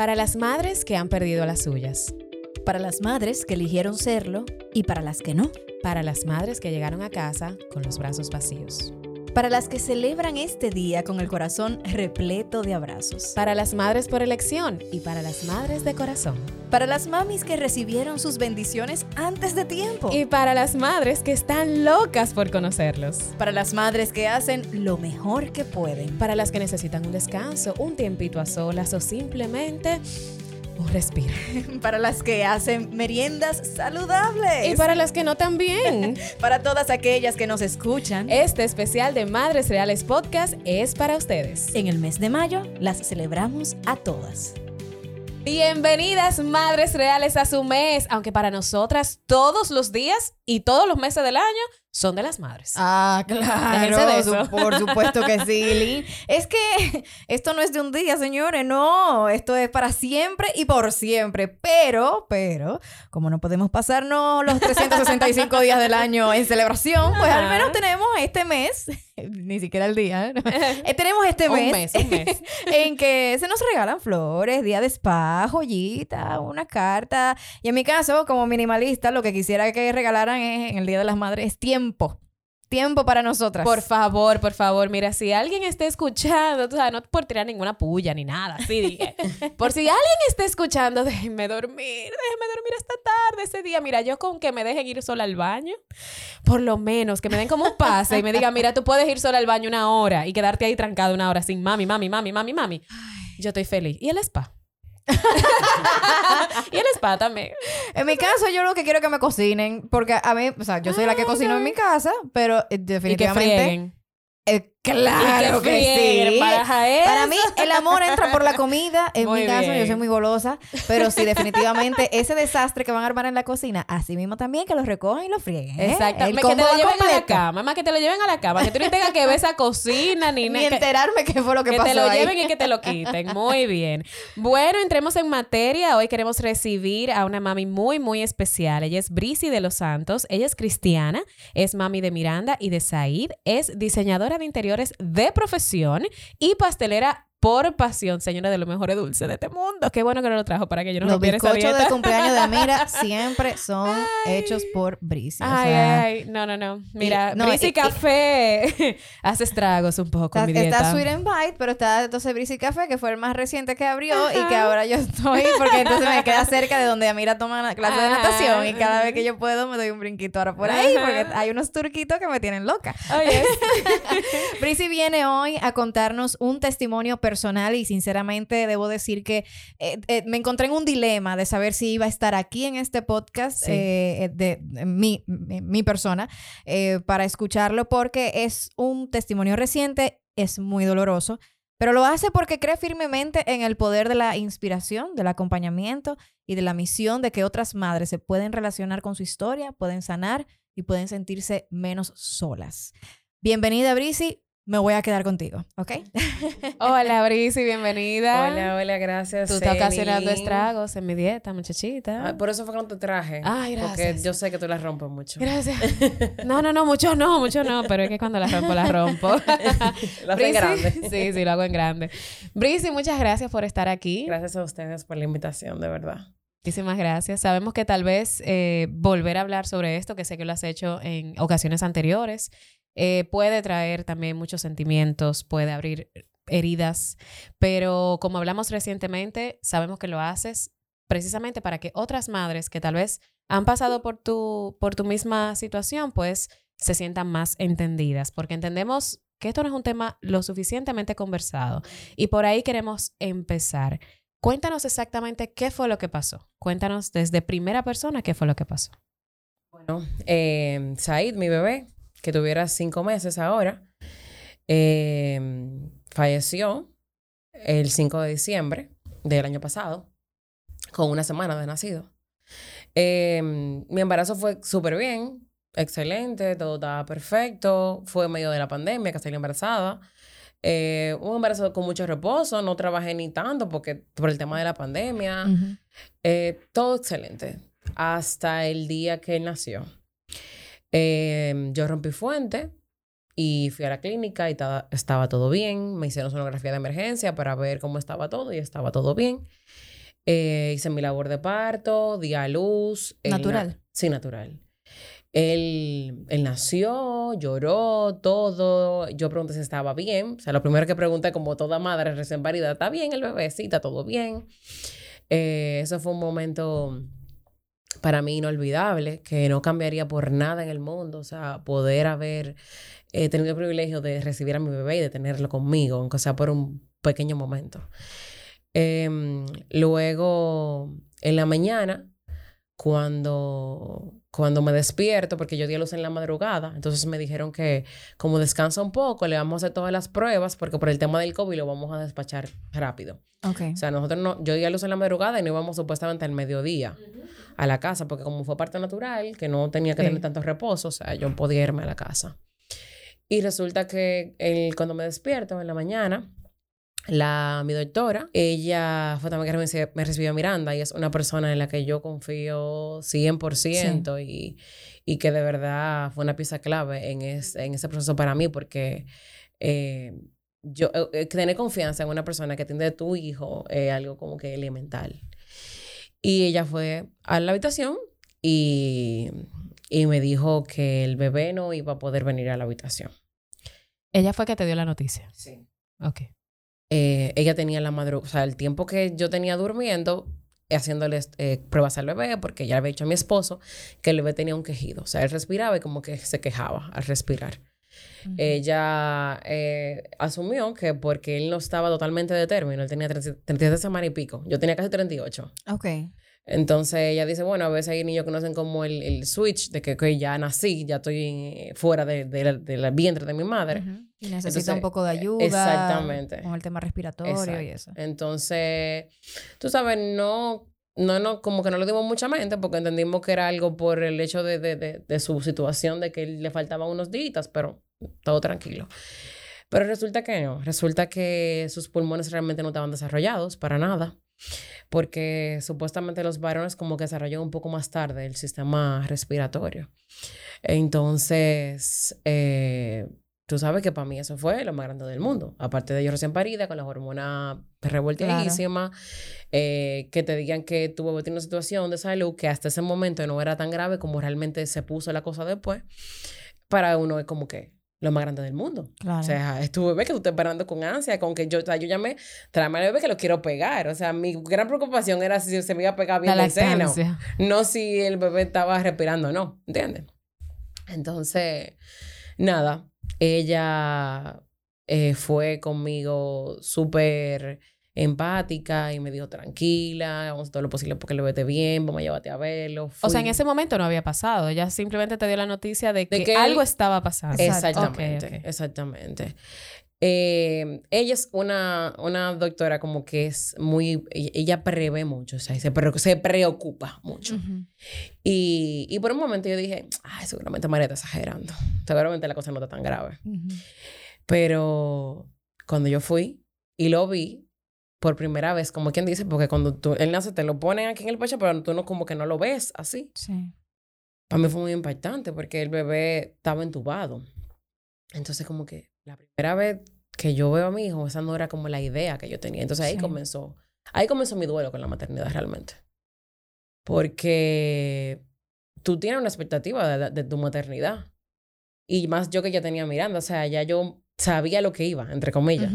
Para las madres que han perdido las suyas. Para las madres que eligieron serlo y para las que no. Para las madres que llegaron a casa con los brazos vacíos. Para las que celebran este día con el corazón repleto de abrazos. Para las madres por elección y para las madres de corazón. Para las mamis que recibieron sus bendiciones antes de tiempo. Y para las madres que están locas por conocerlos. Para las madres que hacen lo mejor que pueden. Para las que necesitan un descanso, un tiempito a solas o simplemente un respiro. Para las que hacen meriendas saludables. Y para las que no también. para todas aquellas que nos escuchan. Este especial de Madres Reales Podcast es para ustedes. En el mes de mayo las celebramos a todas. Bienvenidas, Madres Reales, a su mes, aunque para nosotras todos los días y todos los meses del año son de las madres. Ah, claro. Por supuesto que sí, Lynn. Es que esto no es de un día, señores, no. Esto es para siempre y por siempre. Pero, pero, como no podemos pasarnos los 365 días del año en celebración, pues al menos tenemos este mes, ni siquiera el día, eh, tenemos este mes, un mes, en que se nos regalan flores, día de spa, joyita, una carta. Y en mi caso, como minimalista, lo que quisiera que regalaran es, en el Día de las Madres es tiempo tiempo. Tiempo para nosotras. Por favor, por favor. Mira, si alguien está escuchando, o sea, no por tirar ninguna puya ni nada, así dije. por si alguien está escuchando, déjenme dormir, déjenme dormir esta tarde, ese día. Mira, yo con que me dejen ir sola al baño, por lo menos, que me den como un pase y me digan, mira, tú puedes ir sola al baño una hora y quedarte ahí trancado una hora sin mami, mami, mami, mami, mami. Yo estoy feliz. ¿Y el spa? y el spa también. En mi caso, yo lo que quiero es que me cocinen, porque a mí, o sea, yo soy la que ah, cocino en mi casa, pero definitivamente... Claro que, sí. Para mí, el amor entra por la comida. En mi caso, yo soy muy golosa. Pero sí, definitivamente, ese desastre que van a armar en la cocina, así mismo también que lo recojan y lo frieguen. ¿eh? Exactamente. Que te lo lleven a la cama. Más que te lo lleven a la cama. Que tú no tengas que ver esa cocina ni, ni enterarme qué fue lo que, pasó. Que te lo lleven y que te lo quiten. Muy bien. Bueno, entremos en materia. Hoy queremos recibir a una mami muy, muy especial. Ella es Brisi de los Santos. Ella es cristiana. Es mami de Miranda y de Said. Es diseñadora de de profesión y pastelera por pasión, señora de los mejores dulces de este mundo. Qué bueno que no lo trajo para que yo no Los rompiera esa bizcochos de cumpleaños de Amira siempre son hechos por Brisi. Ay, ay, no, no, no. Mira, Brisi Café hace estragos un poco está, mi dieta. Está Sweet and Bite, pero está entonces Brisi Café, que fue el más reciente que abrió y que ahora yo estoy, porque entonces me queda cerca de donde Amira toma clase de natación y cada vez que yo puedo me doy un brinquito ahora por ahí, porque hay unos turquitos que me tienen loca. Oye. Brisi viene hoy a contarnos un testimonio personal personal y sinceramente debo decir que eh, eh, me encontré en un dilema de saber si iba a estar aquí en este podcast eh, de, mi, mi, persona para escucharlo porque es un testimonio reciente, es muy doloroso. Pero lo hace porque cree firmemente en el poder de la inspiración, del acompañamiento y de la misión de que otras madres se pueden relacionar con su historia, pueden sanar y pueden sentirse menos solas. Bienvenida, Brisi me voy a quedar contigo, ¿ok? Hola, Brisi, bienvenida. Hola, hola, gracias. Tú estás ocasionando estragos en mi dieta, muchachita. Por eso fue que no te traje. Ay, gracias. Porque yo sé que tú las rompes mucho. Gracias. No, no, no, mucho no, mucho no, pero es que cuando las rompo, las rompo. lo hago en grande. Sí, sí, lo hago en grande. Brisi, muchas gracias por estar aquí. Gracias a ustedes por la invitación, de verdad. Muchísimas gracias. Sabemos que tal vez eh, volver a hablar sobre esto, que sé que lo has hecho en ocasiones anteriores, eh, puede traer también muchos sentimientos, puede abrir heridas, pero como hablamos recientemente, sabemos que lo haces precisamente para que otras madres que tal vez han pasado por tu, por tu misma situación, pues se sientan más entendidas, porque entendemos que esto no es un tema lo suficientemente conversado y por ahí queremos empezar. Cuéntanos exactamente qué fue lo que pasó. Cuéntanos desde primera persona qué fue lo que pasó. Bueno, eh, Said, mi bebé, que tuviera cinco meses ahora, em, falleció el 5 de diciembre del año pasado, con una semana de nacido. Em, mi embarazo fue súper bien, excelente, todo estaba perfecto, fue en medio de la pandemia que salí embarazada. Eh, un embarazo con mucho reposo, no trabajé ni tanto porque por el tema de la pandemia. Eh, todo excelente hasta el día que nació. Em, yo rompí fuente y fui a la clínica y estaba todo bien. Me hicieron sonografía de emergencia para ver cómo estaba todo y estaba todo bien. Eh, hice mi labor de parto, di a luz. na- Natural. sí, natural. Él, él nació, lloró, todo. Yo pregunté si estaba bien. O sea, lo primero que pregunté, como toda madre recién parida, ¿está bien el bebé? Sí, está todo bien. Eh, eso fue un momento para mí inolvidable, que no cambiaría por nada en el mundo. O sea, poder haber eh, tenido el privilegio de recibir a mi bebé y de tenerlo conmigo, aunque sea por un pequeño momento. Em, luego, en la mañana, cuando, cuando me despierto, porque yo di a luz en la madrugada, entonces me dijeron que como descansa un poco, le vamos a hacer todas las pruebas, porque por el tema del COVID lo vamos a despachar rápido. Ok. O sea, nosotros no, yo di a luz en la madrugada y no íbamos supuestamente al mediodía a la casa, porque como fue parte natural, que no tenía que Sí. tener tanto reposo, o sea, yo podía irme a la casa. Y resulta que el, cuando me despierto en la mañana, la, mi doctora, ella fue también que me, recibió- a Miranda y es una persona en la que yo confío 100% y, y que de verdad fue una pieza clave en, es- en ese proceso para mí porque eh, yo eh, eh, tener confianza en una persona que atiende a tu hijo es algo como que elemental. Y ella fue a la habitación y, y me dijo que el bebé no iba a poder venir a la habitación. Ella fue que te dio la noticia. Sí. Ok. Eh, ella tenía la madrugada, o sea, el tiempo que yo tenía durmiendo, haciéndole eh, pruebas al bebé, porque ya le había dicho a mi esposo que el bebé tenía un quejido. O sea, él respiraba y como que se quejaba al respirar. Ella eh, asumió que porque él no estaba totalmente de término, él tenía 30 37 semanas y pico, yo tenía casi 38. Ok. Entonces ella dice, bueno, a veces hay niños que no hacen como el, el switch de que, que ya nací, ya estoy eh, fuera de, de del vientre de mi madre. Ujú. Y necesita Entonces, un poco de ayuda. exactamente. Con el tema respiratorio y eso. Entonces, tú sabes, no, no, no, como que no le dimos mucha mente porque entendimos que era algo por el hecho de, de, de, de su situación, de que le faltaban unos días, pero todo tranquilo. Pero resulta que no, resulta que sus pulmones realmente no estaban desarrollados para nada, porque supuestamente los varones como que desarrollan un poco más tarde el sistema respiratorio. Entonces, eh, tú sabes que para mí eso fue lo más grande del mundo. Aparte de yo recién parida, con las hormonas revolteadísimas, eh, que te digan que tu bebé tiene una situación de salud que hasta ese momento no era tan grave como realmente se puso la cosa después, para uno es como que lo más grande del mundo. Claro. O sea, es tu bebé que tú estás esperando con ansia, con que yo, o sea, yo llamé, tráeme al bebé que lo quiero pegar. O sea, mi gran preocupación era si se me iba a pegar bien La del seno no si el bebé estaba respirando o no, ¿entiendes? Entonces, nada, ella eh, fue conmigo súper empática y me dijo, tranquila, vamos a hacer todo lo posible porque lo vete bien, vamos a llevarte a verlo. O sea, en ese momento no había pasado. Ella simplemente te dio la noticia de que, De que algo él- estaba pasando. Exactamente, Ok, ok. exactamente. Eh, ella es una, una doctora como que es muy, ella, ella prevé mucho, o sea, se, pre- se preocupa mucho. Ujú. Y, y por un momento yo dije, ay, seguramente María está exagerando. Seguramente la cosa no está tan grave. Ujú. Pero cuando yo fui y lo vi por primera vez, como quien dice, porque cuando tú, él nace te lo ponen aquí en el pecho, pero tú no como que no lo ves así. Sí. Para mí fue muy impactante porque el bebé estaba entubado. Entonces como que la primera vez que yo veo a mi hijo, esa no era como la idea que yo tenía. Entonces ahí Sí. comenzó, ahí comenzó mi duelo con la maternidad realmente. Porque tú tienes una expectativa de, de tu maternidad. Y más yo que ya tenía Miranda, o sea, ya yo sabía lo que iba, entre comillas.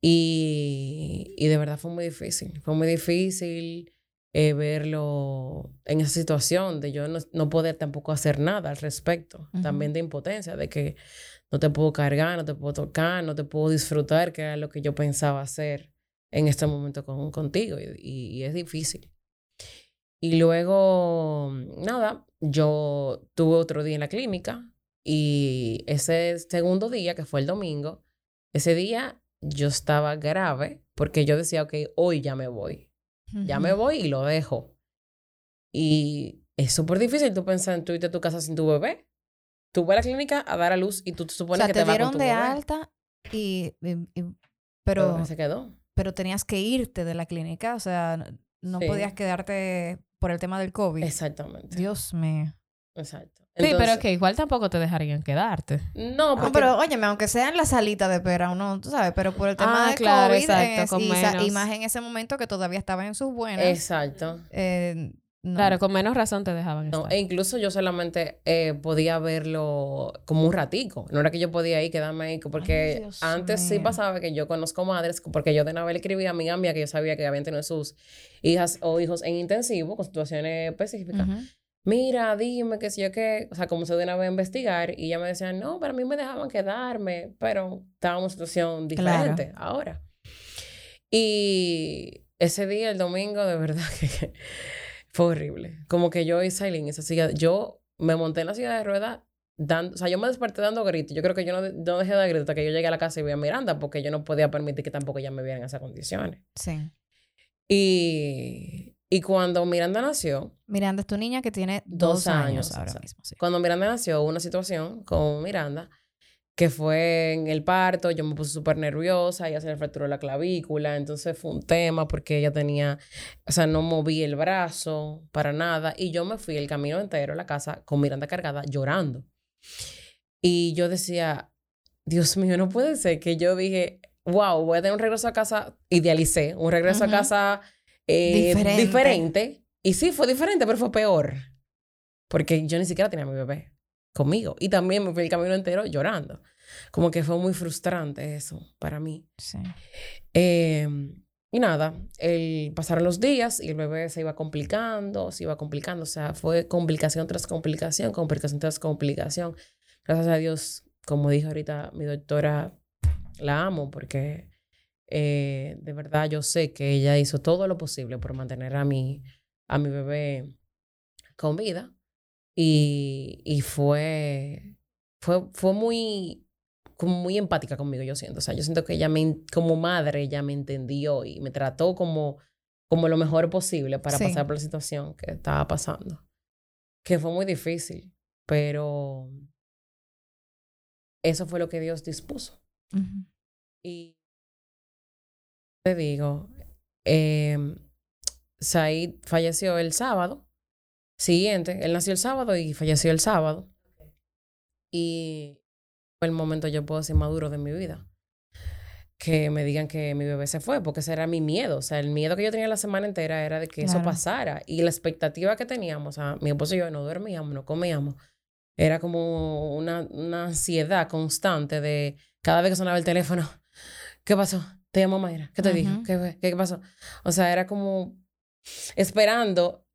Y, y de verdad fue muy difícil. Fue muy difícil eh, verlo en esa situación de yo no, no poder tampoco hacer nada al respecto. También de impotencia, de que no te puedo cargar, no te puedo tocar, no te puedo disfrutar, que era lo que yo pensaba hacer en este momento con, contigo. Y, y- y es difícil. Y luego, nada, yo tuve otro día en la clínica y ese segundo día, que fue el domingo, ese día yo estaba grave porque yo decía, ok, hoy ya me voy. Ya me voy y lo dejo. Y es súper difícil tú pensar en tú irte a tu casa sin tu bebé. Tú vas a la clínica a dar a luz y tú te O supones sea, que te te, vas dieron con tu de bebé. alta y, y- y- Pero pero, se quedó. pero tenías que irte de la clínica, o sea, no- no Sí. podías quedarte por el tema del COVID. Exactamente. Dios mío. Exacto. Sí, pero Entonces- que igual tampoco te dejarían quedarte. No, porque No, pero óyeme, aunque sea en la salita de espera, uno, tú sabes, pero por el tema Ah, de claro, COVID exacto, es- con y, sa- y más en ese momento que todavía estaba en sus buenas. Exacto. eh, no. Claro, con menos razón te dejaban No, estar. e incluso yo solamente eh, podía verlo como un ratico. No era que yo podía ir, quedarme ahí, porque Ay, antes sí pasaba que yo conozco madres, porque yo de una vez le escribía a mi amiga que yo sabía que habían tenido sus hijas o hijos en intensivo, con situaciones específicas. Mira, dime que si yo qué, o sea, como se de una vez a investigar, y ella me decía, no, pero a mí me dejaban quedarme, pero estábamos en una situación Claro. diferente ahora. Y ese día, el domingo, de verdad que fue horrible. Como que yo y Sailin, esa silla, yo me monté en la silla de ruedas, dando, o sea, yo me desperté dando gritos. Yo creo que yo no, no dejé de dar gritos hasta que yo llegué a la casa y vi a Miranda, porque yo no podía permitir que tampoco ella me viera en esas condiciones. Sí. Y, y cuando Miranda nació, Miranda es tu niña que tiene Dos dos, años, años, ahora exacto. mismo. sí. cuando Miranda nació, hubo una situación con Miranda que fue en el parto, yo me puse súper nerviosa, ella se le fracturó la clavícula, entonces fue un tema porque ella tenía, o sea, no moví el brazo para nada y yo me fui el camino entero a la casa con Miranda cargada llorando. Y yo decía, Dios mío, no puede ser que yo dije, wow, voy a tener un regreso a casa, idealicé, un regreso a casa eh, Diferente. diferente. Y sí, fue diferente, pero fue peor. Porque yo ni siquiera tenía a mi bebé conmigo. Y también me fui el camino entero llorando. Como que fue muy frustrante eso para mí. Sí. Eh, y nada, el, pasaron los días y el bebé se iba complicando, se iba complicando. O sea, fue complicación tras complicación, complicación tras complicación. Gracias a Dios, como dijo ahorita mi doctora, la amo porque eh, de verdad yo sé que ella hizo todo lo posible por mantener a mi, a mi bebé con vida. Y, y fue, fue, fue muy, como muy empática conmigo, yo siento. O sea, yo siento que ella me, como madre, ella me entendió y me trató como, como lo mejor posible para Sí. pasar por la situación que estaba pasando. Que fue muy difícil, pero eso fue lo que Dios dispuso. Ujú. Y te digo, eh, Said falleció el sábado siguiente. Él nació el sábado y falleció el sábado. Y fue el momento, yo puedo decir, maduro de mi vida. Que me digan que mi bebé se fue, porque ese era mi miedo. O sea, el miedo que yo tenía la semana entera era de que eso pasara. Y la expectativa que teníamos, o sea, mi esposo y yo no dormíamos, no comíamos. Era como una, una ansiedad constante de cada vez que sonaba el teléfono, ¿qué pasó? Te llamó Mayra, ¿qué te dijo? Ujú. ¿Qué, fue? ¿Qué pasó? O sea, era como esperando,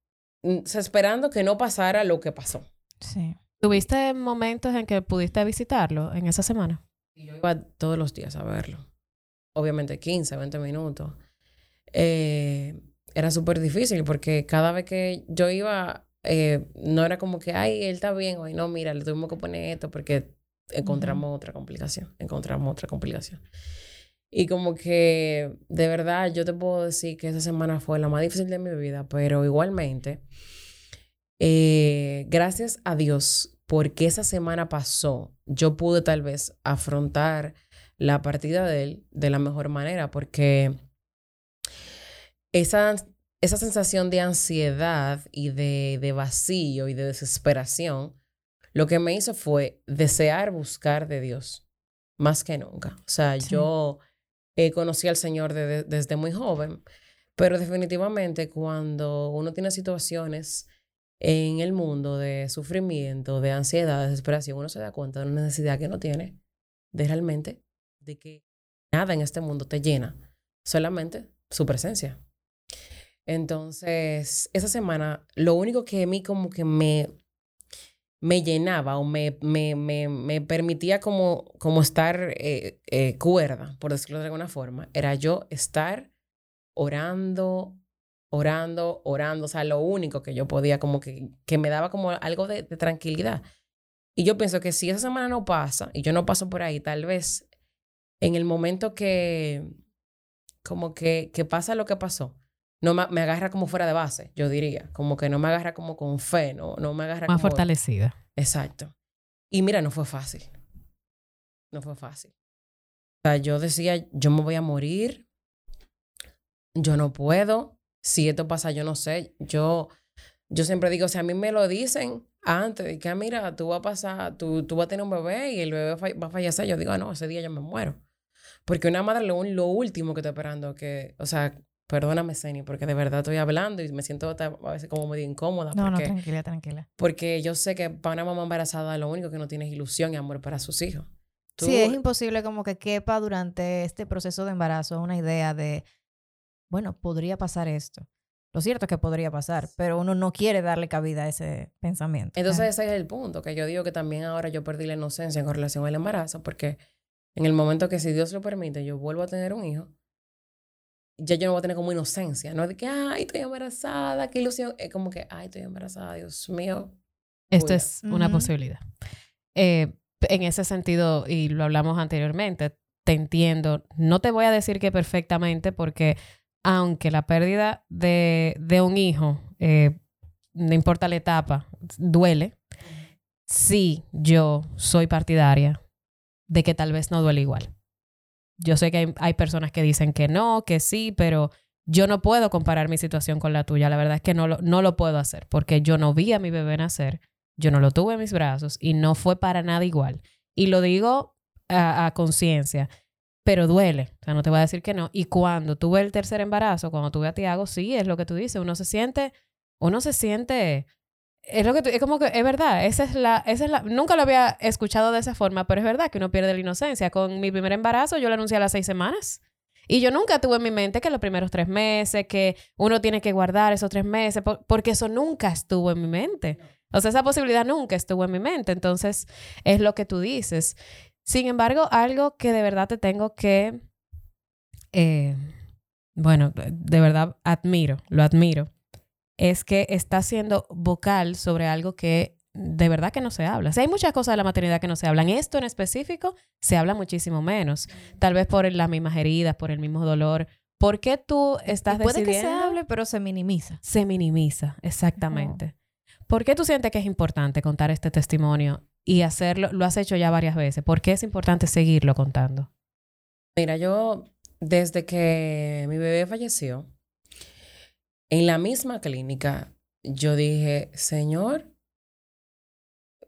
mm, o sea, esperando que no pasara lo que pasó. Sí. ¿Tuviste momentos en que pudiste visitarlo en esa semana? Yo iba todos los días a verlo. Obviamente 15, 20 minutos. Eh, era súper difícil porque cada vez que yo iba, eh, no era como que, ay, él está bien hoy. No, mira, le tuvimos que poner esto porque encontramos otra complicación. Encontramos otra complicación. Y como que, de verdad, yo te puedo decir que esa semana fue la más difícil de mi vida, pero igualmente, eh, gracias a Dios, porque esa semana pasó, yo pude tal vez afrontar la partida de él de la mejor manera, porque esa, esa sensación de ansiedad y de, de vacío y de desesperación, lo que me hizo fue desear buscar de Dios más que nunca. O sea, Sí. yo eh, conocí al Señor de- de- desde muy joven, pero definitivamente cuando uno tiene situaciones en el mundo de sufrimiento, de ansiedad, de desesperación, uno se da cuenta de una necesidad que no tiene de realmente, de que nada en este mundo te llena, solamente su presencia. Entonces, esa semana, lo único que a mí como que me, me llenaba o me, me, me, me permitía como, como estar eh, eh, cuerda, por decirlo de alguna forma, era yo estar orando, orando, orando, o sea, lo único que yo podía como que, que me daba como algo de, de tranquilidad. Y yo pienso que si esa semana no pasa y yo no paso por ahí, tal vez en el momento que como que, que pasa lo que pasó, no me, me agarra como fuera de base, yo diría, como que no me agarra como con fe, no, no me agarra Más como... fortalecida. Exacto. Y mira, no fue fácil. No fue fácil. O sea, yo decía, yo me voy a morir, yo no puedo, si esto pasa, yo no sé, yo, yo siempre digo, si a mí me lo dicen, antes de que, ah, mira, tú vas a pasar, tú, tú vas a tener un bebé y el bebé va a fallecer, yo digo, ah, no, ese día yo me muero. Porque una madre lo, lo último que está esperando, que, o sea, perdóname, Seni, porque de verdad estoy hablando y me siento a veces como medio incómoda. No, porque, no, tranquila, tranquila. Porque yo sé que para una mamá embarazada lo único que no tiene es ilusión y amor para sus hijos. Sí, es imposible como que quepa durante este proceso de embarazo una idea de, bueno, podría pasar esto. Lo cierto es que podría pasar, pero uno no quiere darle cabida a ese pensamiento. Entonces ese es el punto, que yo digo que también ahora yo perdí la inocencia con relación al embarazo, porque en el momento que si Dios lo permite, yo vuelvo a tener un hijo, ya yo no voy a tener como inocencia, no de que, ay, estoy embarazada, qué ilusión, es como que, ay, estoy embarazada, Dios mío. Esto es una posibilidad. Eh, en ese sentido, y lo hablamos anteriormente, te entiendo. No te voy a decir que perfectamente, porque aunque la pérdida de, de un hijo, eh, no importa la etapa, duele, sí yo soy partidaria de que tal vez no duele igual. Yo sé que hay, personas que dicen que no, que sí, pero yo no puedo comparar mi situación con la tuya. La verdad es que no lo, no lo puedo hacer porque yo no vi a mi bebé nacer, yo no lo tuve en mis brazos y no fue para nada igual. Y lo digo a, a conciencia pero duele. O sea, no te voy a decir que no. Y cuando tuve el tercer embarazo, cuando tuve a Tiago, sí, es lo que tú dices. Uno se siente, uno se siente, es lo que tú, es como que, es verdad, esa es la, esa es la, nunca lo había escuchado de esa forma, pero es verdad que uno pierde la inocencia. Con mi primer embarazo yo lo anuncié a las seis semanas. Y yo nunca tuve en mi mente que los primeros tres meses, que uno tiene que guardar esos tres meses, porque eso nunca estuvo en mi mente. O sea, esa posibilidad nunca estuvo en mi mente. Entonces, es lo que tú dices. Sin embargo, algo que de verdad te tengo que, eh, bueno, de verdad admiro, lo admiro, es que está siendo vocal sobre algo que de verdad que no se habla. O sea, hay muchas cosas de la maternidad que no se hablan. Esto en específico se habla muchísimo menos. Tal vez por las mismas heridas, por el mismo dolor. ¿Por qué tú estás puede decidiendo? que se hable, pero se minimiza. Se minimiza, exactamente. ¿Por qué tú sientes que es importante contar este testimonio y hacerlo, lo has hecho ya varias veces. ¿Por qué es importante seguirlo contando? Mira, yo desde que mi bebé falleció, en la misma clínica, yo dije, Señor,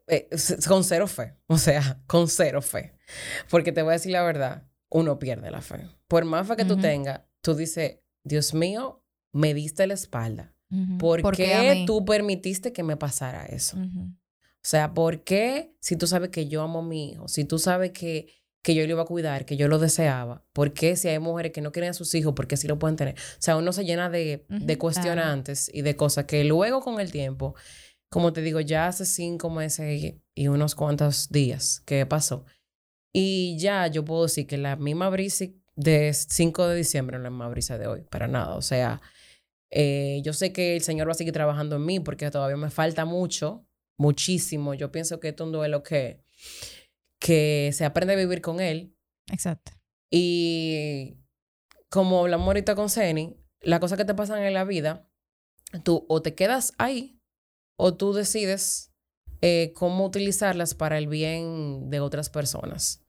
eh, con cero fe, o sea, con cero fe. Porque te voy a decir la verdad, uno pierde la fe. Por más fe que tú tengas, tú dices, Dios mío, me diste la espalda. ¿Por, qué, tú permitiste que me pasara eso? O sea, ¿por qué si tú sabes que yo amo a mi hijo, si tú sabes que, que yo lo iba a cuidar, que yo lo deseaba, ¿por qué si hay mujeres que no quieren a sus hijos, por qué sí lo pueden tener? O sea, uno se llena de, de cuestionantes y de cosas que luego con el tiempo, como te digo, ya hace cinco meses y unos cuantos días que pasó. Y ya yo puedo decir que la misma brisa de 5 de diciembre no es la misma brisa de hoy, para nada. O sea, eh, yo sé que el Señor va a seguir trabajando en mí porque todavía me falta mucho muchísimo. Yo pienso que esto es un duelo que, que se aprende a vivir con él. Exacto. Y como hablamos ahorita con Ceni, las cosas que te pasan en la vida, tú o te quedas ahí o tú decides eh, cómo utilizarlas para el bien de otras personas.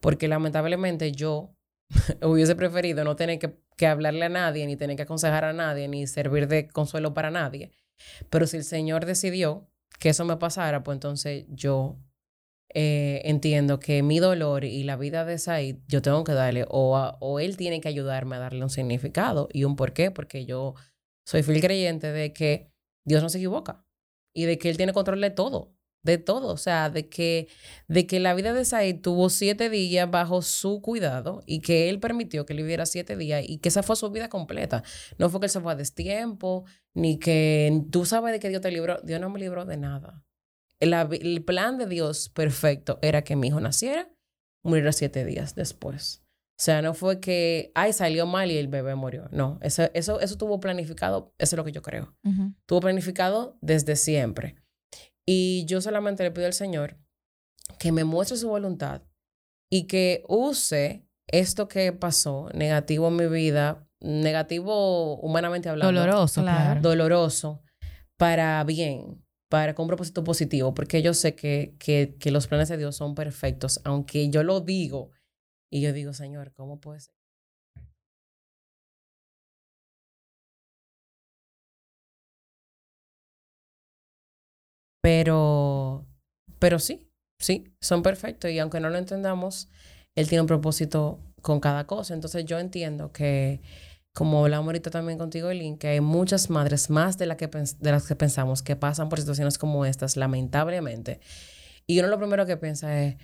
Porque lamentablemente yo hubiese preferido no tener que, que, hablarle a nadie, ni tener que aconsejar a nadie, ni servir de consuelo para nadie. Pero si el Señor decidió que eso me pasara, pues entonces yo eh, entiendo que mi dolor y la vida de Said, yo tengo que darle, o, o él tiene que ayudarme a darle un significado y un porqué, porque yo soy fiel creyente de que Dios no se equivoca y de que Él tiene control de todo de todo, o sea, de que, de que la vida de Said tuvo siete días bajo su cuidado y que él permitió que él viviera siete días y que esa fue su vida completa. No fue que él se fue a destiempo, ni que tú sabes de que Dios te libró, Dios no me libró de nada. El, el plan de Dios perfecto era que mi hijo naciera, muriera siete días después. O sea, no fue que, ay, salió mal y el bebé murió. No, eso, eso, eso tuvo planificado, eso es lo que yo creo. Tuvo planificado desde siempre. Y yo solamente le pido al Señor que me muestre su voluntad y que use esto que pasó negativo en mi vida, negativo humanamente hablando. Doloroso, claro. Doloroso, para bien, para con un propósito positivo, porque yo sé que, que, que los planes de Dios son perfectos, aunque yo lo digo y yo digo, Señor, ¿cómo puede ser? Pero, pero sí, sí, son perfectos y aunque no lo entendamos, él tiene un propósito con cada cosa. Entonces yo entiendo que, como hablamos ahorita también contigo, Eileen, que hay muchas madres, más de, la que, de las que pensamos, que pasan por situaciones como estas, lamentablemente. Y uno lo primero que piensa es,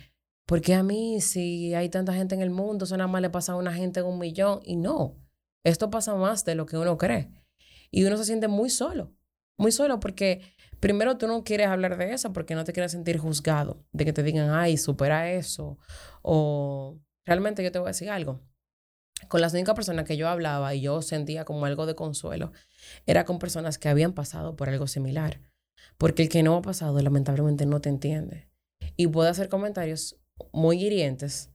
¿por qué a mí si hay tanta gente en el mundo, eso nada más le pasa a una gente en un millón? Y no, esto pasa más de lo que uno cree. Y uno se siente muy solo, muy solo porque primero tú no quieres hablar de eso porque no te quieres sentir juzgado, de que te digan, ay, supera eso. O realmente yo te voy a decir algo. Con las únicas personas que yo hablaba y yo sentía como algo de consuelo, era con personas que habían pasado por algo similar. Porque el que no ha pasado, lamentablemente, no te entiende. Y puede hacer comentarios muy hirientes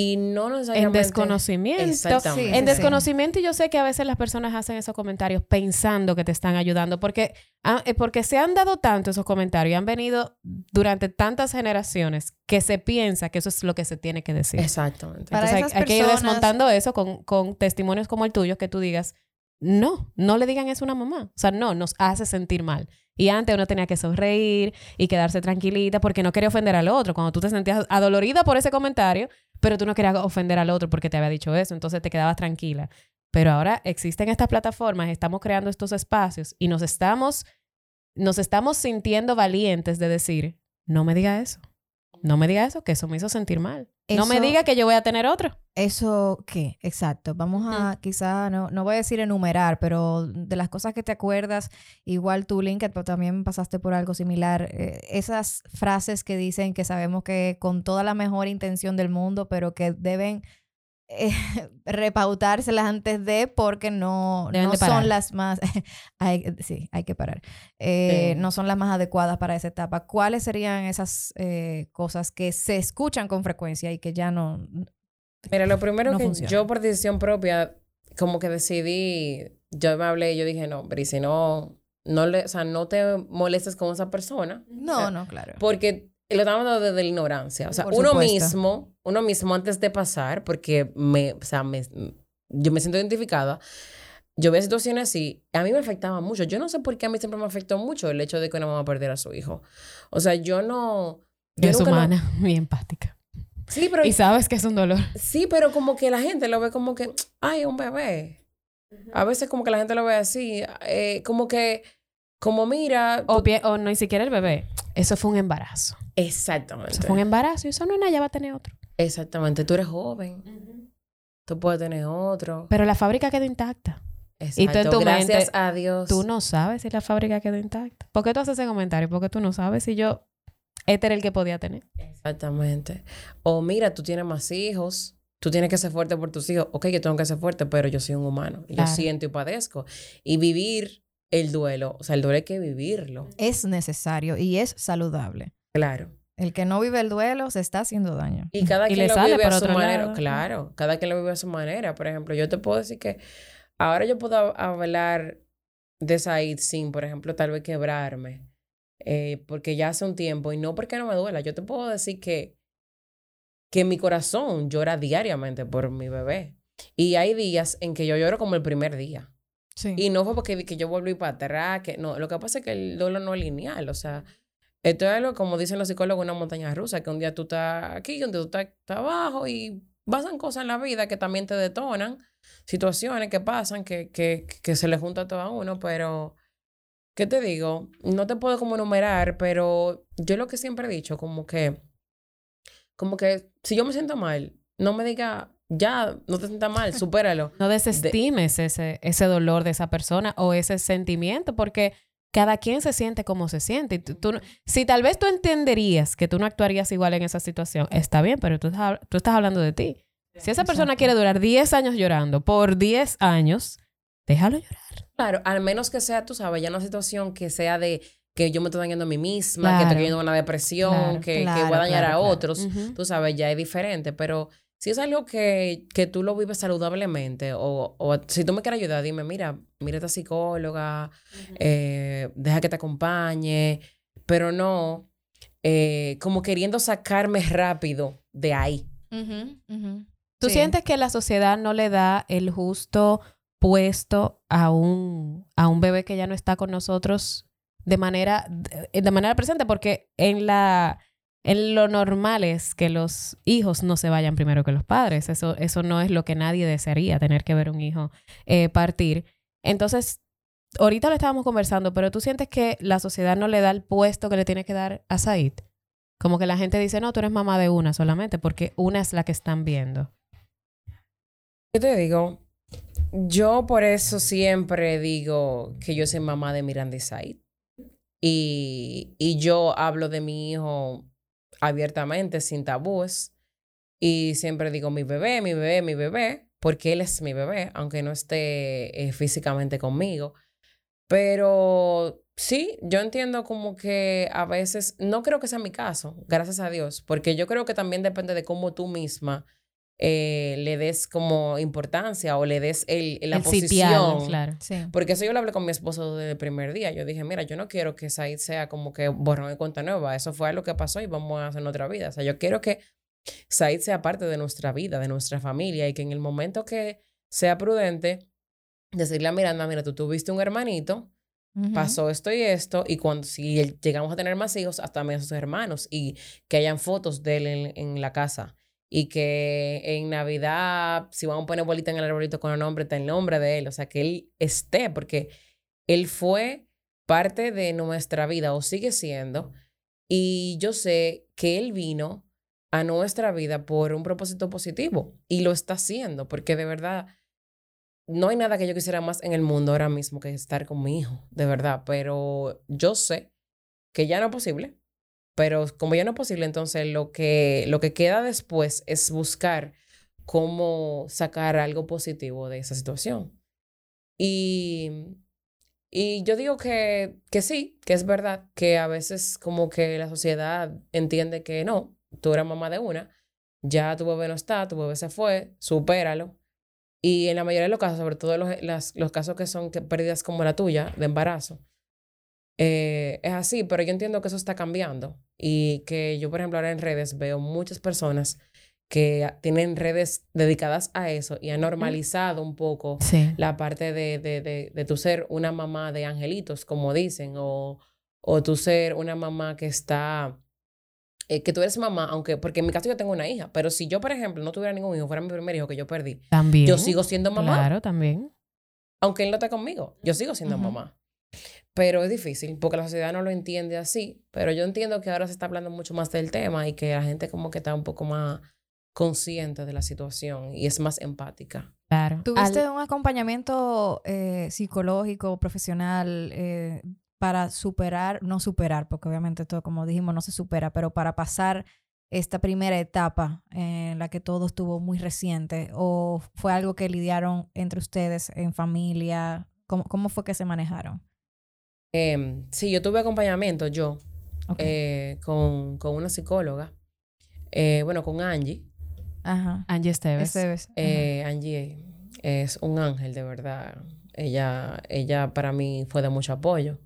y no necesariamente... En desconocimiento. Exactamente. en desconocimiento y yo sé que a veces las personas hacen esos comentarios pensando que te están ayudando porque, ah, eh, porque se han dado tanto esos comentarios y han venido durante tantas generaciones que se piensa que eso es lo que se tiene que decir. Exactamente. Entonces hay, que ir desmontando eso con, con testimonios como el tuyo que tú digas, no, no le digan eso a una mamá. O sea, no, nos hace sentir mal. Y antes uno tenía que sonreír y quedarse tranquilita porque no quería ofender al otro. Cuando tú te sentías adolorida por ese comentario, pero tú no querías ofender al otro porque te había dicho eso, entonces te quedabas tranquila. Pero ahora existen estas plataformas, estamos creando estos espacios y nos estamos, nos estamos sintiendo valientes de decir, no me diga eso. No me diga eso, que eso me hizo sentir mal. no me diga que yo voy a tener otro. Eso, ¿qué? Exacto. Vamos a, quizá, no, no voy a decir enumerar, pero de las cosas que te acuerdas, igual tú, Linked, pero también pasaste por algo similar. Eh, esas frases que dicen que sabemos que con toda la mejor intención del mundo, pero que deben eh, repautárselas antes de porque no, no son las más hay, sí hay que parar. Eh, no son las más adecuadas para esa etapa. Cuáles serían esas eh, cosas que se escuchan con frecuencia y que ya no mira lo primero que yo por decisión propia como que decidí yo me hablé y yo dije no si no no le o sea no te molestes con esa persona no no claro. porque lo estamos hablando desde la ignorancia. O sea, uno mismo, uno mismo antes de pasar, porque me, o sea, me, yo me siento identificada, yo veo situaciones así, a mí me afectaba mucho. Yo no sé por qué a mí siempre me afectó mucho el hecho de que una mamá perdiera a su hijo. O sea, yo no... Yo es humana, muy empática. Sí, pero... Y sabes que es un dolor. Sí, pero como que la gente lo ve como que, ay, un bebé. A veces como que la gente lo ve así, eh, como que, como mira... O, o no, ni siquiera el bebé. Eso fue un embarazo. Exactamente. Eso fue un embarazo y eso no es nada, ya va a tener otro. Exactamente. Tú eres joven. Tú puedes tener otro. Pero la fábrica quedó intacta. Exacto. Y tú en tu Gracias a Dios. Tú no sabes si la fábrica quedó intacta. ¿Por qué tú haces ese comentario? Porque tú no sabes si yo... Este era el que podía tener. Exactamente. O mira, tú tienes más hijos. Tú tienes que ser fuerte por tus hijos. Ok, yo tengo que ser fuerte, pero yo soy un humano. Yo siento y padezco. Y vivir el duelo, o sea, el duelo hay que vivirlo. Es necesario y es saludable. Claro. El que no vive el duelo se está haciendo daño. Y cada quien lo vive a su manera. Claro, cada quien lo vive a su manera. Por ejemplo, yo te puedo decir que ahora yo puedo hablar de Said sin, por ejemplo, tal vez quebrarme. Eh, porque ya hace un tiempo, y no porque no me duela, yo te puedo decir que, que mi corazón llora diariamente por mi bebé. Y hay días en que yo lloro como el primer día. Y no fue porque que yo y para atrás, que no, lo que pasa es que el dolor no es lineal, o sea, esto es algo, como dicen los psicólogos, una montaña rusa, que un día tú estás aquí, un día tú estás, abajo y pasan cosas en la vida que también te detonan, situaciones que pasan, que, que, que se le junta a todo uno, pero, ¿qué te digo? No te puedo como enumerar, pero yo lo que siempre he dicho, como que, como que si yo me siento mal, no me diga, ya, no te sientas mal, supéralo. No desestimes ese, ese dolor de esa persona o ese sentimiento, porque cada quien se siente como se siente. Y tú, si tal vez tú entenderías que tú no actuarías igual en esa situación, está bien, pero tú, tú estás hablando de ti. Si esa persona quiere durar 10 años llorando por 10 años, déjalo llorar. Claro, al menos que sea, tú sabes, ya una situación que sea de que yo me estoy dañando a mí misma, que estoy teniendo una depresión, que, que, voy a dañar a otros, tú sabes, ya es diferente, pero si es algo que, que tú lo vives saludablemente o, o, si tú me quieres ayudar, dime, mira, mira esta psicóloga, eh, deja que te acompañe, pero no eh, como queriendo sacarme rápido de ahí. ¿Tú sientes que la sociedad no le da el justo puesto a un, a un bebé que ya no está con nosotros de manera, de manera presente, porque en la lo normal es que los hijos no se vayan primero que los padres. Eso, eso no es lo que nadie desearía, tener que ver un hijo eh, partir. Entonces, ahorita lo estábamos conversando, pero tú sientes que la sociedad no le da el puesto que le tiene que dar a Said. Como que la gente dice, no, tú eres mamá de una solamente, porque una es la que están viendo. Yo te digo, yo por eso siempre digo que yo soy mamá de Miranda y Said. Y, y yo hablo de mi hijo abiertamente, sin tabúes. Y siempre digo mi bebé, mi bebé, mi bebé, porque él es mi bebé, aunque no esté eh, físicamente conmigo. Pero sí, yo entiendo como que a veces, no creo que sea mi caso, gracias a Dios, porque yo creo que también depende de cómo tú misma eh, le des como importancia o le des el, la posición. claro. Porque eso yo lo hablé con mi esposo desde el primer día. Yo dije, mira, yo no quiero que Said sea como que borrón de cuenta nueva. Eso fue lo que pasó y vamos a hacer otra vida. O sea, yo quiero que Said sea parte de nuestra vida, de nuestra familia y que en el momento que sea prudente, decirle a Miranda, mira, tú tuviste un hermanito, pasó esto y esto, y cuando si llegamos a tener más hijos, hasta también a sus hermanos, y que hayan fotos de él en, la casa. Y que en Navidad, si vamos a poner bolita en el arbolito con el nombre, está el nombre de él. O sea, que él esté, porque él fue parte de nuestra vida o sigue siendo. Y yo sé que él vino a nuestra vida por un propósito positivo y lo está haciendo, porque de verdad no hay nada que yo quisiera más en el mundo ahora mismo que estar con mi hijo, de verdad, pero yo sé que ya no es posible, pero como ya no es posible, entonces lo que, lo que queda después es buscar cómo sacar algo positivo de esa situación. Y, y yo digo que, que sí, que es verdad, que a veces como que la sociedad entiende que no, tú eres mamá de una, ya tu bebé no está, tu bebé se fue, supéralo y en la mayoría de los casos, sobre todo los, los casos que son pérdidas como la tuya, de embarazo, eh, es así, pero yo entiendo que eso está cambiando y que yo, por ejemplo, ahora en redes veo muchas personas que tienen redes dedicadas a eso y han normalizado un poco la parte de, de, de, de tu ser una mamá de angelitos, como dicen, o, o tu ser una mamá que está eh, que tú eres mamá, aunque, porque en mi caso yo tengo una hija, pero si yo, por ejemplo, no tuviera ningún hijo, fuera mi primer hijo que yo perdí, también. yo sigo siendo mamá. Claro, también. Aunque él no esté conmigo, yo sigo siendo mamá. Pero es difícil porque la sociedad no lo entiende así. Pero yo entiendo que ahora se está hablando mucho más del tema y que la gente como que está un poco más consciente de la situación y es más empática. Claro. ¿Tuviste un acompañamiento eh, psicológico, profesional, eh, para superar, no superar, porque obviamente todo, como dijimos, no se supera, pero para pasar esta primera etapa en la que todo estuvo muy reciente? ¿O fue algo que lidiaron entre ustedes en familia? ¿Cómo, cómo fue que se manejaron? Eh, sí, yo tuve acompañamiento, yo, eh, con, con, una psicóloga, eh, bueno, con Angie. Ajá. Angie Esteves. Eh, Angie es un ángel, de verdad. Ella, ella para mí fue de mucho apoyo.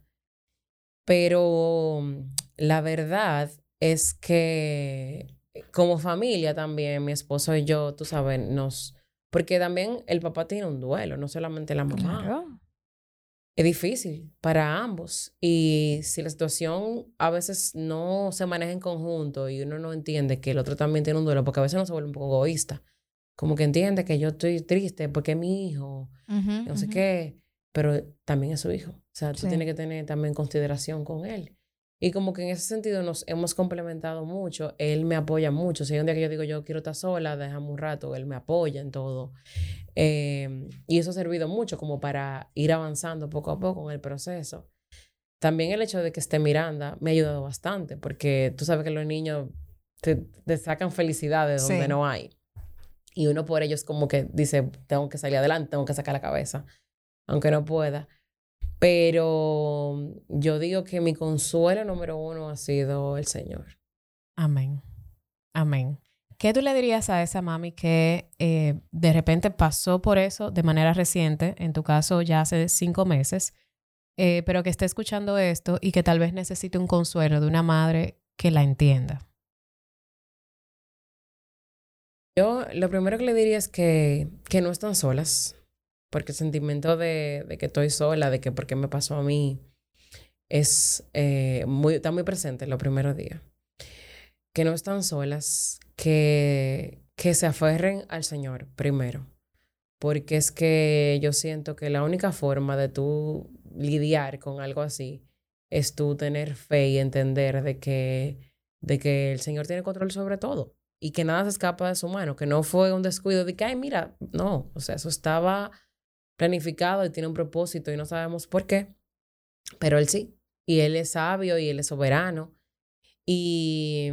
Pero mm, la verdad es que como familia también, mi esposo y yo, tú sabes, nos... Porque también el papá tiene un duelo, no solamente la mamá. Es difícil para ambos. Y si la situación a veces no se maneja en conjunto y uno no entiende que el otro también tiene un duelo, porque a veces uno se vuelve un poco egoísta. Como que entiende que yo estoy triste porque es mi hijo, no sé qué pero también es su hijo. O sea, tú tienes que tener también consideración con él. Y como que en ese sentido nos hemos complementado mucho. Él me apoya mucho. Si hay un día que yo digo, yo quiero estar sola, déjame un rato, él me apoya en todo. Em, y eso ha servido mucho como para ir avanzando poco a poco en el proceso. También el hecho de que esté Miranda me ha ayudado bastante, porque tú sabes que los niños te, sacan felicidad de donde no hay. Y uno por ellos como que dice, tengo que salir adelante, tengo que sacar la cabeza aunque no pueda. Pero yo digo que mi consuelo número uno ha sido el Señor. Amén. Amén. ¿Qué tú le dirías a esa mami que eh, de repente pasó por eso de manera reciente, en tu caso ya hace cinco meses, eh, pero que esté escuchando esto y que tal vez necesite un consuelo de una madre que la entienda? Yo lo primero que le diría es que, que no están solas, porque el sentimiento de, que estoy sola, de que por qué me pasó a mí, es eh, muy, está muy presente en los primeros días. Que no están solas, que, que se aferren al Señor primero. Porque es que yo siento que la única forma de tú lidiar con algo así es tú tener fe y entender de que, de que el Señor tiene control sobre todo y que nada se escapa de su mano, que no fue un descuido de que, ay, mira, no, o sea, eso estaba planificado y tiene un propósito y no sabemos por qué, pero Él sí, y Él es sabio y Él es soberano. Y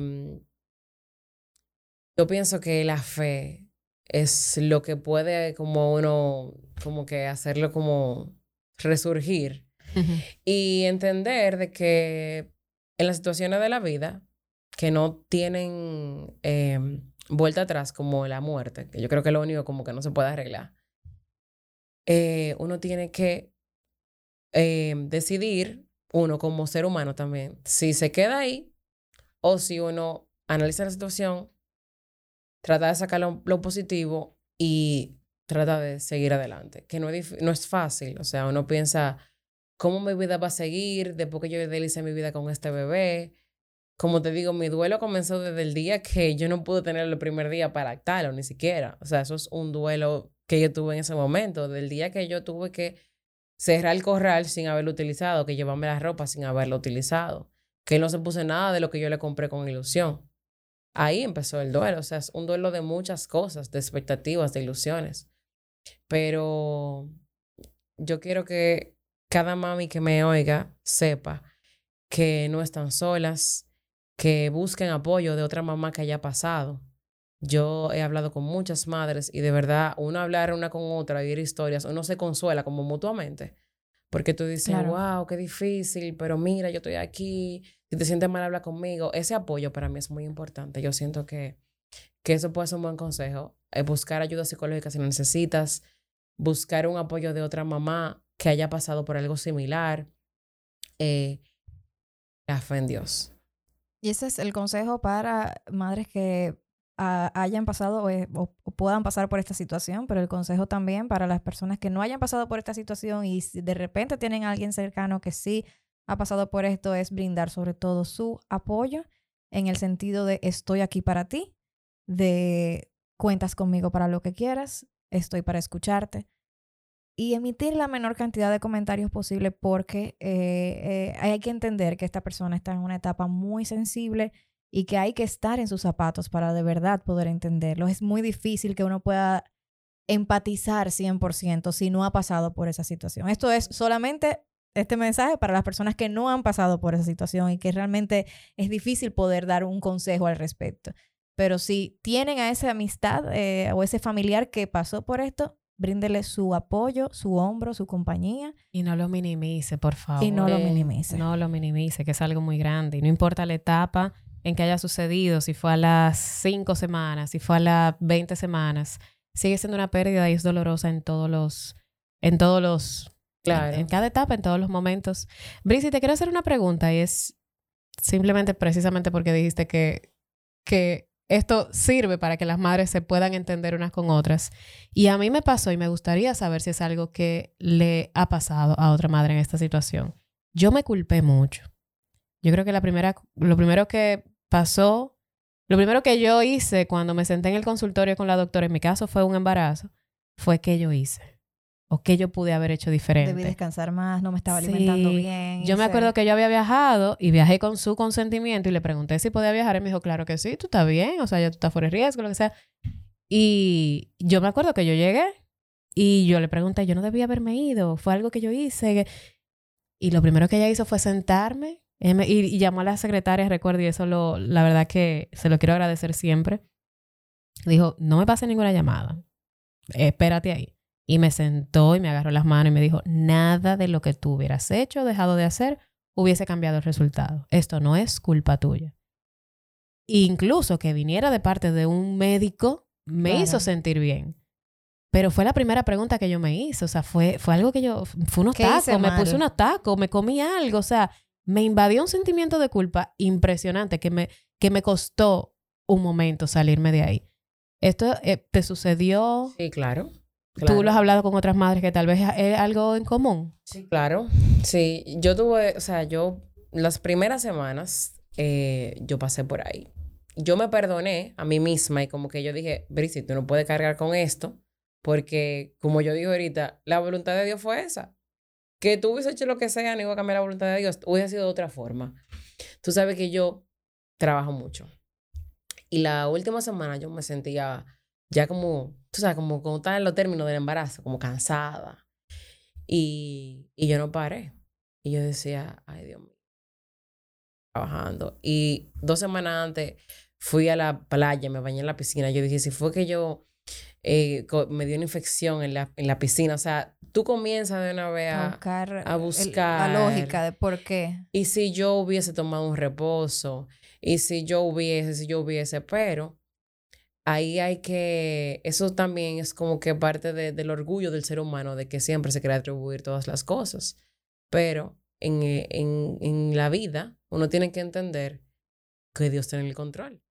yo pienso que la fe es lo que puede como uno, como que hacerlo como resurgir y entender de que en las situaciones de la vida que no tienen em, vuelta atrás como la muerte, que yo creo que es lo único como que no se puede arreglar, eh, uno tiene que em, decidir, uno como ser humano también, si se queda ahí o si uno analiza la situación, trata de sacar lo, positivo y trata de seguir adelante, que no es, no es fácil, o sea, uno piensa, ¿cómo mi vida va a seguir después que yo delice mi vida con este bebé? Como te digo, mi duelo comenzó desde el día que yo no pude tener el primer día para actarlo, ni siquiera. O sea, eso es un duelo que yo tuve en ese momento, del día que yo tuve que cerrar el corral sin haberlo utilizado, que llevarme la ropa sin haberlo utilizado, que no se puso nada de lo que yo le compré con ilusión. Ahí empezó el duelo, o sea, es un duelo de muchas cosas, de expectativas, de ilusiones. Pero yo quiero que cada mami que me oiga sepa que no están solas, que busquen apoyo de otra mamá que haya pasado. Yo he hablado con muchas madres y de verdad uno hablar una con otra, oír historias, uno se consuela como mutuamente. Porque tú dices, wow, qué difícil, pero mira, yo estoy aquí, si te sientes mal, habla conmigo. Ese apoyo para mí es muy importante. Yo siento que, que eso puede ser un buen consejo. Es buscar ayuda psicológica si necesitas, buscar un apoyo de otra mamá que haya pasado por algo similar. Eh, la fe en Dios. Y ese es el consejo para madres que hayan pasado eh, o, puedan pasar por esta situación, pero el consejo también para las personas que no hayan pasado por esta situación y si de repente tienen a alguien cercano que sí ha pasado por esto es brindar sobre todo su apoyo en el sentido de estoy aquí para ti, de cuentas conmigo para lo que quieras, estoy para escucharte y emitir la menor cantidad de comentarios posible porque eh, eh, hay que entender que esta persona está en una etapa muy sensible y que hay que estar en sus zapatos para de verdad poder entenderlo. Es muy difícil que uno pueda empatizar 100% si no ha pasado por esa situación. Esto es solamente este mensaje para las personas que no han pasado por esa situación y que realmente es difícil poder dar un consejo al respecto. Pero si tienen a esa amistad eh, o ese familiar que pasó por esto, bríndele su apoyo, su hombro, su compañía. Y no lo minimice, por favor. Y no lo minimice. No lo minimice, que es algo muy grande. Y no importa la etapa en que haya sucedido, si fue a las cinco semanas, si fue a las 20 semanas, sigue siendo una pérdida y es dolorosa en todos los, en todos los, claro. en, cada etapa, en todos los momentos. Brisi, te quiero hacer una pregunta y es simplemente precisamente porque dijiste que, que esto sirve para que las madres se puedan entender unas con otras. Y a mí me pasó y me gustaría saber si es algo que le ha pasado a otra madre en esta situación. Yo me culpé mucho. Yo creo que la primera, lo primero que pasó, lo primero que yo hice cuando me senté en el consultorio con la doctora, en mi caso fue un embarazo, fue que yo hice o que yo pude haber hecho diferente. Debí descansar más, no me estaba alimentando bien. Yo me acuerdo que yo había viajado y viajé con su consentimiento y le pregunté si podía viajar y me dijo, claro que sí, tú estás bien, o sea, ya tú estás fuera de riesgo, lo que sea. Y yo me acuerdo que yo llegué y yo le pregunté, yo no debía haberme ido, fue algo que yo hice. Y lo primero que ella hizo fue sentarme y, llamó a la secretaria, recuerdo, y eso lo, la verdad que se lo quiero agradecer siempre. Dijo, no me pase ninguna llamada, espérate ahí. Y me sentó y me agarró las manos y me dijo, nada de lo que tú hubieras hecho o dejado de hacer hubiese cambiado el resultado. Esto no es culpa tuya. Incluso que viniera de parte de un médico me hizo sentir bien. Pero fue la primera pregunta que yo me hice. O sea, fue, fue algo que yo. Fue unos tacos, me puse unos tacos, me comí algo. O sea, me invadió un sentimiento de culpa impresionante que me, que me costó un momento salirme de ahí. ¿Esto eh, te sucedió? Sí, claro. ¿Tú lo has hablado con otras madres que tal vez es algo en común? Sí, claro. Sí, yo tuve, o sea, yo las primeras semanas eh, yo pasé por ahí. Yo me perdoné a mí misma y como que yo dije, Brisi, tú no puedes cargar con esto porque, como yo digo ahorita, la voluntad de Dios fue esa. Que tú hubiese hecho lo que sea, no iba a cambiar la voluntad de Dios, hubiese sido de otra forma. Tú sabes que yo trabajo mucho. Y la última semana yo me sentía ya como, tú sabes, como, como estaba en los términos del embarazo, como cansada. Y, y yo no paré. Y yo decía, ay Dios mío, trabajando. Y dos semanas antes fui a la playa, me bañé en la piscina. Yo dije, si fue que yo eh, me dio una infección en la, en la piscina, o sea, tú comienzas de una vez a, buscar, a buscar la lógica de por qué. Y si yo hubiese tomado un reposo, y si yo hubiese, si yo hubiese, pero ahí hay que, eso también es como que parte del orgullo del ser humano, de que siempre se quiere atribuir todas las cosas. Pero en, eh, en, en la vida uno tiene que entender que Dios tiene el control.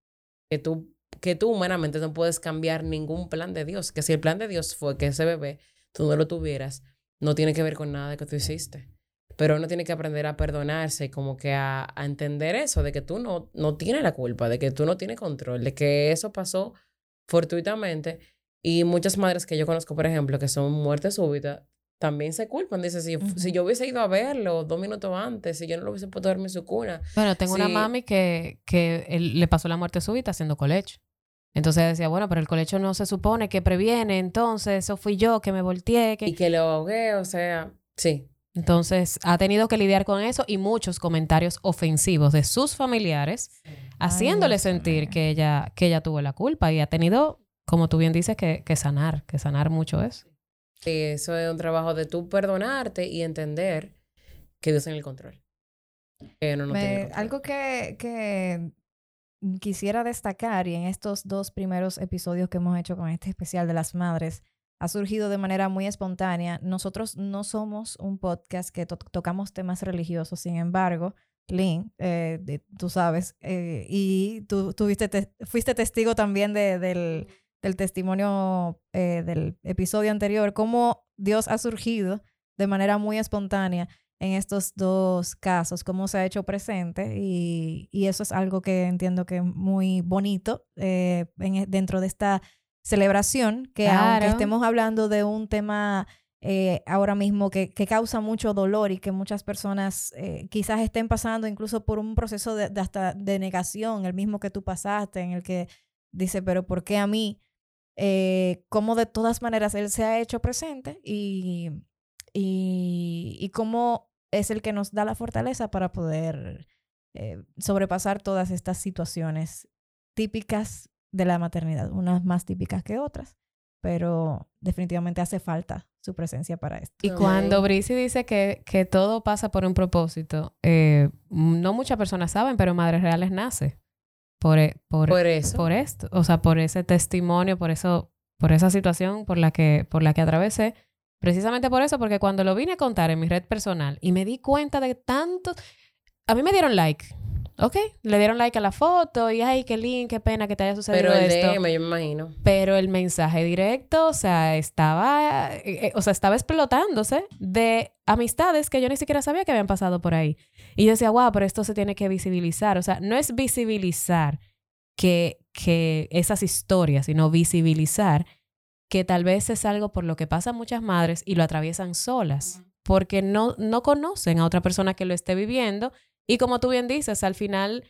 Que tú, que tú humanamente no puedes cambiar ningún plan de Dios. Que si el plan de Dios fue que ese bebé tú no lo tuvieras, no tiene que ver con nada que tú hiciste. Pero uno tiene que aprender a perdonarse y como que a, a, entender eso, de que tú no, no tienes la culpa, de que tú no tienes control, de que eso pasó fortuitamente. Y muchas madres que yo conozco, por ejemplo, que son muertes súbitas, también se culpan. Dice, si, si yo hubiese ido a verlo dos minutos antes, si yo no lo hubiese podido dormir en su cuna. Bueno, tengo una mami que, que le pasó la muerte súbita haciendo colecho. Entonces decía, bueno, pero el colecho no se supone que previene, entonces eso fui yo que me volteé. Que... Y que lo ahogué, o sea, sí. Entonces ha tenido que lidiar con eso y muchos comentarios ofensivos de sus familiares, haciéndole sentir que ella, que ella tuvo la culpa y ha tenido, como tú bien dices, que, que sanar, que sanar mucho eso. Sí, eso es un trabajo de tú perdonarte y entender que Dios tiene el control. Algo que, que quisiera destacar y en estos dos primeros episodios que hemos hecho con este especial de las madres ha surgido de manera muy espontánea. Nosotros no somos un podcast que tocamos temas religiosos, sin embargo, Lynn, eh, tú sabes, eh, y tú tuviste fuiste testigo también de, del del testimonio eh, del episodio anterior, cómo Dios ha surgido de manera muy espontánea en estos dos casos, cómo se ha hecho presente y, eso es algo que entiendo que es muy bonito eh, e, dentro de esta celebración, que aunque estemos hablando de un tema eh, ahora mismo que, que, causa mucho dolor y que muchas personas quizás estén pasando incluso por un proceso de, de, hasta de negación, el mismo que tú pasaste, en el que dice, pero ¿por qué a mí? eh, cómo de todas maneras él se ha hecho presente y, y, y cómo es el que nos da la fortaleza para poder eh, sobrepasar todas estas situaciones típicas de la maternidad, unas más típicas que otras, pero definitivamente hace falta su presencia para esto. Y cuando Brisi dice que, que todo pasa por un propósito, eh, no muchas personas saben, pero Madres Reales nace por, e, por, por, eso. Por esto, o sea, por ese testimonio, por eso, por esa situación por la que, por la que atravesé. Precisamente por eso, porque cuando lo vine a contar en mi red personal y me di cuenta de tanto, a mí me dieron like. Ok, le dieron like a la foto y ay, qué lindo, qué pena que te haya sucedido Pero el esto. DM, yo me imagino. Pero el mensaje directo, o sea, estaba, eh, eh, o sea, estaba explotándose de amistades que yo ni siquiera sabía que habían pasado por ahí. Y yo decía, wow, pero esto se tiene que visibilizar. O sea, no es visibilizar que, que esas historias, sino visibilizar que tal vez es algo por lo que pasan muchas madres y lo atraviesan solas, porque no, no conocen a otra persona que lo esté viviendo y como tú bien dices, al final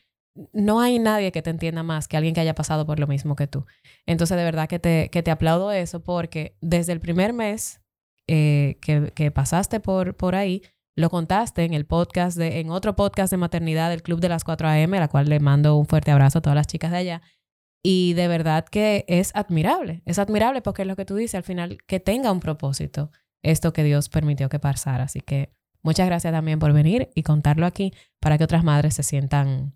no hay nadie que te entienda más que alguien que haya pasado por lo mismo que tú. Entonces, de verdad que te, que te aplaudo eso porque desde el primer mes eh, que, que, pasaste por, por ahí, lo contaste en el podcast, de, en otro podcast de maternidad del Club de las 4 AM, a la cual le mando un fuerte abrazo a todas las chicas de allá. Y de verdad que es admirable, es admirable porque es lo que tú dices, al final, que tenga un propósito esto que Dios permitió que pasara. Así que Muchas gracias también por venir y contarlo aquí para que otras madres se sientan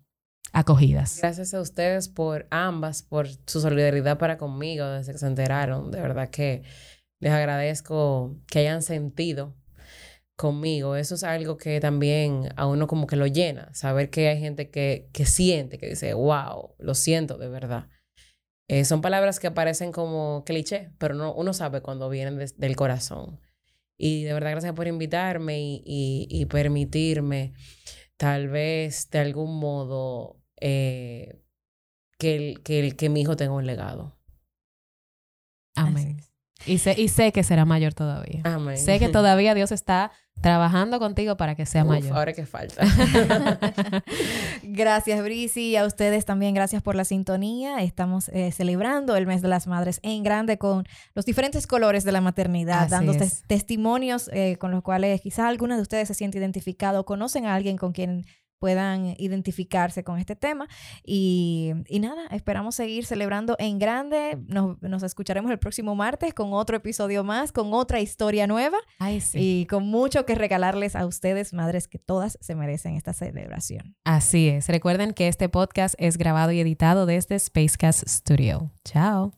acogidas. Gracias a ustedes por ambas, por su solidaridad para conmigo desde que se enteraron. De verdad que les agradezco que hayan sentido conmigo. Eso es algo que también a uno como que lo llena, saber que hay gente que, que siente, que dice, wow, lo siento de verdad. Eh, son palabras que parecen como cliché, pero no, uno sabe cuando vienen del corazón. Y de verdad, gracias por invitarme y, permitirme, tal vez de algún modo, eh, que, que, que mi hijo tenga un legado. Amén. Y sé, y sé que será mayor todavía. Amén. Sé que todavía Dios está trabajando contigo para que sea mayor. Ahora que falta. gracias, Brisi. Y a ustedes también, gracias por la sintonía. Estamos eh, celebrando el mes de las madres en grande con los diferentes colores de la maternidad, dando testimonios eh, con los cuales quizás alguna de ustedes se siente identificado, conocen a alguien con quien puedan identificarse con este tema. Y, nada, esperamos seguir celebrando en grande. Nos, escucharemos el próximo martes con otro episodio más, con otra historia nueva. Y con mucho que regalarles a ustedes, madres, que todas se merecen esta celebración. Así es. Recuerden que este podcast es grabado y editado desde Spacecast Studio. Chao.